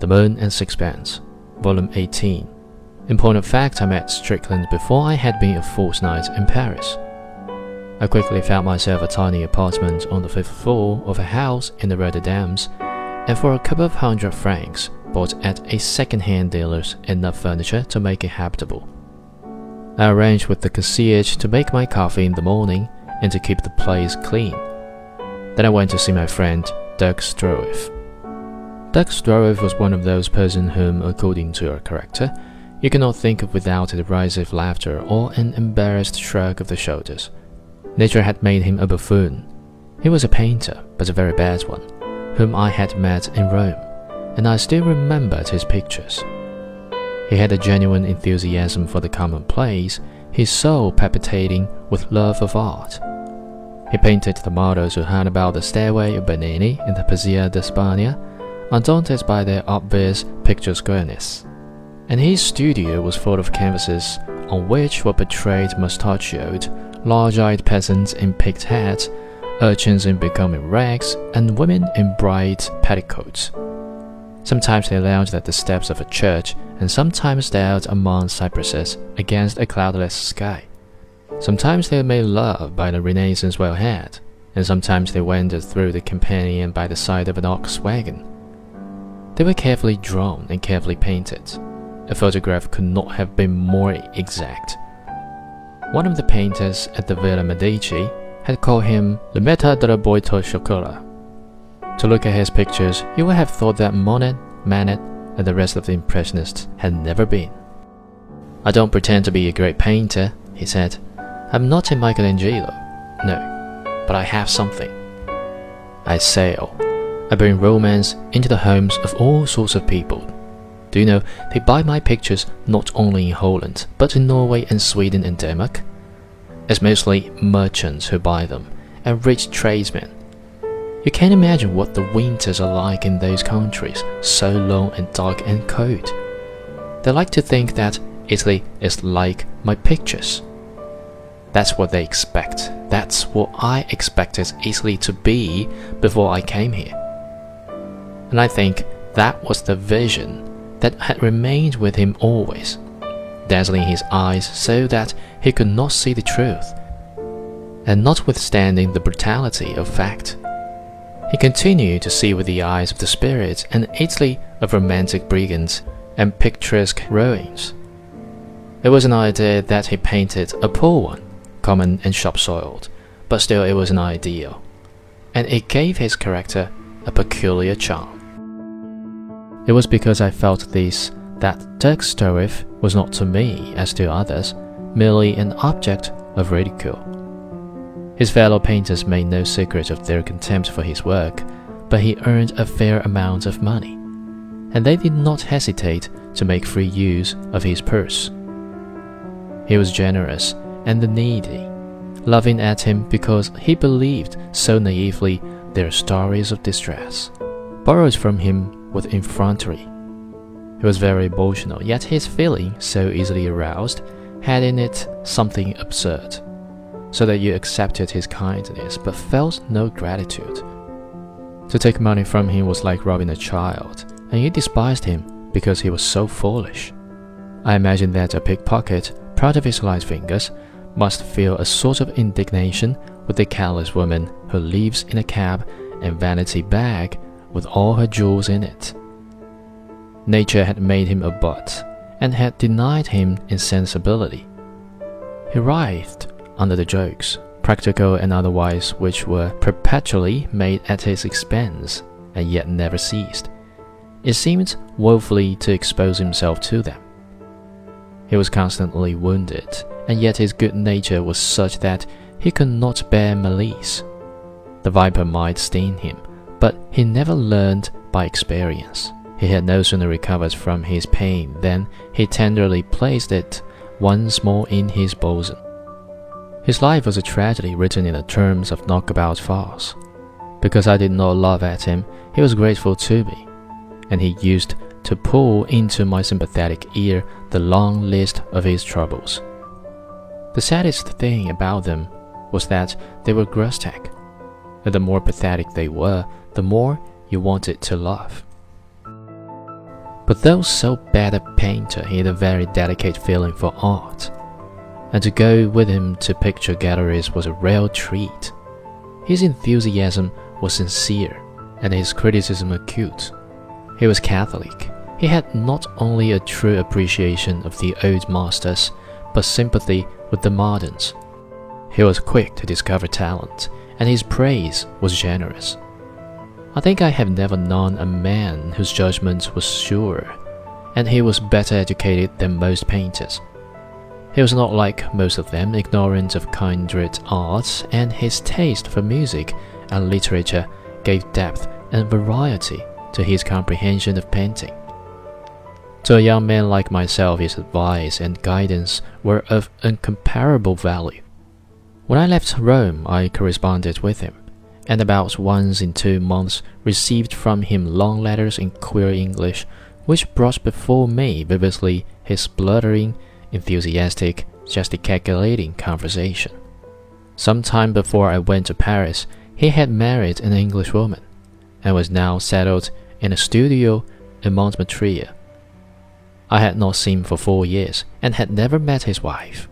The Moon and Sixpence, Volume 18. In point of fact, I met Strickland before I had been a fortnight in Paris. I quickly found myself a tiny apartment on the fifth floor of a house in the Rue des Dames, and for a couple of hundred francs, bought at a second-hand dealer's enough furniture to make it habitable. I arranged with the concierge to make my coffee in the morning and to keep the place clean. Then I went to see my friend Dirk Stroeve. Dirk Stroeve was one of those persons whom, according to your character, you cannot think of without a derisive laughter or an embarrassed shrug of the shoulders. Nature had made him a buffoon. He was a painter, but a very bad one, whom I had met in Rome, and I still remembered his pictures. He had a genuine enthusiasm for the commonplace, his soul palpitating with love of art. He painted the models who hung about the stairway of Bernini in the Piazza di Spagna, undaunted by their obvious picturesqueness. And his studio was full of canvases on which were portrayed mustachioed, large-eyed peasants in peaked hats, urchins in becoming rags, and women in bright petticoats. Sometimes they lounged at the steps of a church, and sometimes knelt among cypresses against a cloudless sky. Sometimes they made love by the Renaissance well wellhead, and sometimes they wandered through the Campagna by the side of an ox wagon. They were carefully drawn and carefully painted. A photograph could not have been more exact. One of the painters at the Villa Medici had called him Le Maître della la Boîte Chocolat. To look at his pictures, you would have thought that Monet, Manet, and the rest of the Impressionists had never been. I don't pretend to be a great painter, he said. I'm not a Michelangelo. No, but I have something. I sail. I bring romance into the homes of all sorts of people. Do you know, they buy my pictures not only in Holland, but in Norway and Sweden and Denmark? It's mostly merchants who buy them, and rich tradesmen. You can't imagine what the winters are like in those countries, so long and dark and cold. They like to think that Italy is like my pictures. That's what they expect. That's what I expected Italy to be before I came here. And I think that was the vision that had remained with him always, dazzling his eyes so that he could not see the truth. And notwithstanding the brutality of fact, he continued to see with the eyes of the spirit an Italy of romantic brigands and picturesque ruins. It was an idea that he painted a poor one common and shop-soiled, but still it was an ideal, and it gave his character a peculiar charm. It was because I felt this that Stroeve was not to me, as to others, merely an object of ridicule. His fellow painters made no secret of their contempt for his work, but he earned a fair amount of money, and they did not hesitate to make free use of his purse. He was generous and the needy, loving at him because he believed so naively their stories of distress, borrowed from him with effrontery. He was very emotional, yet his feeling, so easily aroused, had in it something absurd, so that you accepted his kindness but felt no gratitude. To take money from him was like robbing a child, and you despised him because he was so foolish. I imagine that a pickpocket, proud of his light fingers, must feel a sort of indignation with the careless woman who lives in a cab and vanity bag with all her jewels in it. Nature had made him a butt and had denied him insensibility. He writhed under the jokes, practical and otherwise, which were perpetually made at his expense and yet never ceased. It seemed woefully to expose himself to them. He was constantly wounded and yet his good nature was such that he could not bear malice. The viper might sting him, but he never learned by experience. He had no sooner recovered from his pain than he tenderly placed it once more in his bosom. His life was a tragedy written in the terms of knockabout farce. Because I did not love at him, he was grateful to me, and he used to pour into my sympathetic ear the long list of his troubles. The saddest thing about them was that they were grotesque, and the more pathetic they were, the more you wanted to laugh. But though so bad a painter, he had a very delicate feeling for art, and to go with him to picture galleries was a real treat. His enthusiasm was sincere, and his criticism acute. He was Catholic. He had not only a true appreciation of the old masters, but sympathy with the moderns. He was quick to discover talent, and his praise was generous. I think I have never known a man whose judgment was sure, and he was better educated than most painters. He was not like most of them ignorant of kindred arts, and his taste for music and literature gave depth and variety to his comprehension of painting. To a young man like myself, his advice and guidance were of incomparable value. When I left Rome, I corresponded with him and about once in two months received from him long letters in queer English, which brought before me vividly his spluttering, enthusiastic, gesticulating conversation. Some time before I went to Paris, he had married an English woman, and was now settled in a studio in Montmartre. I had not seen him for four years, and had never met his wife.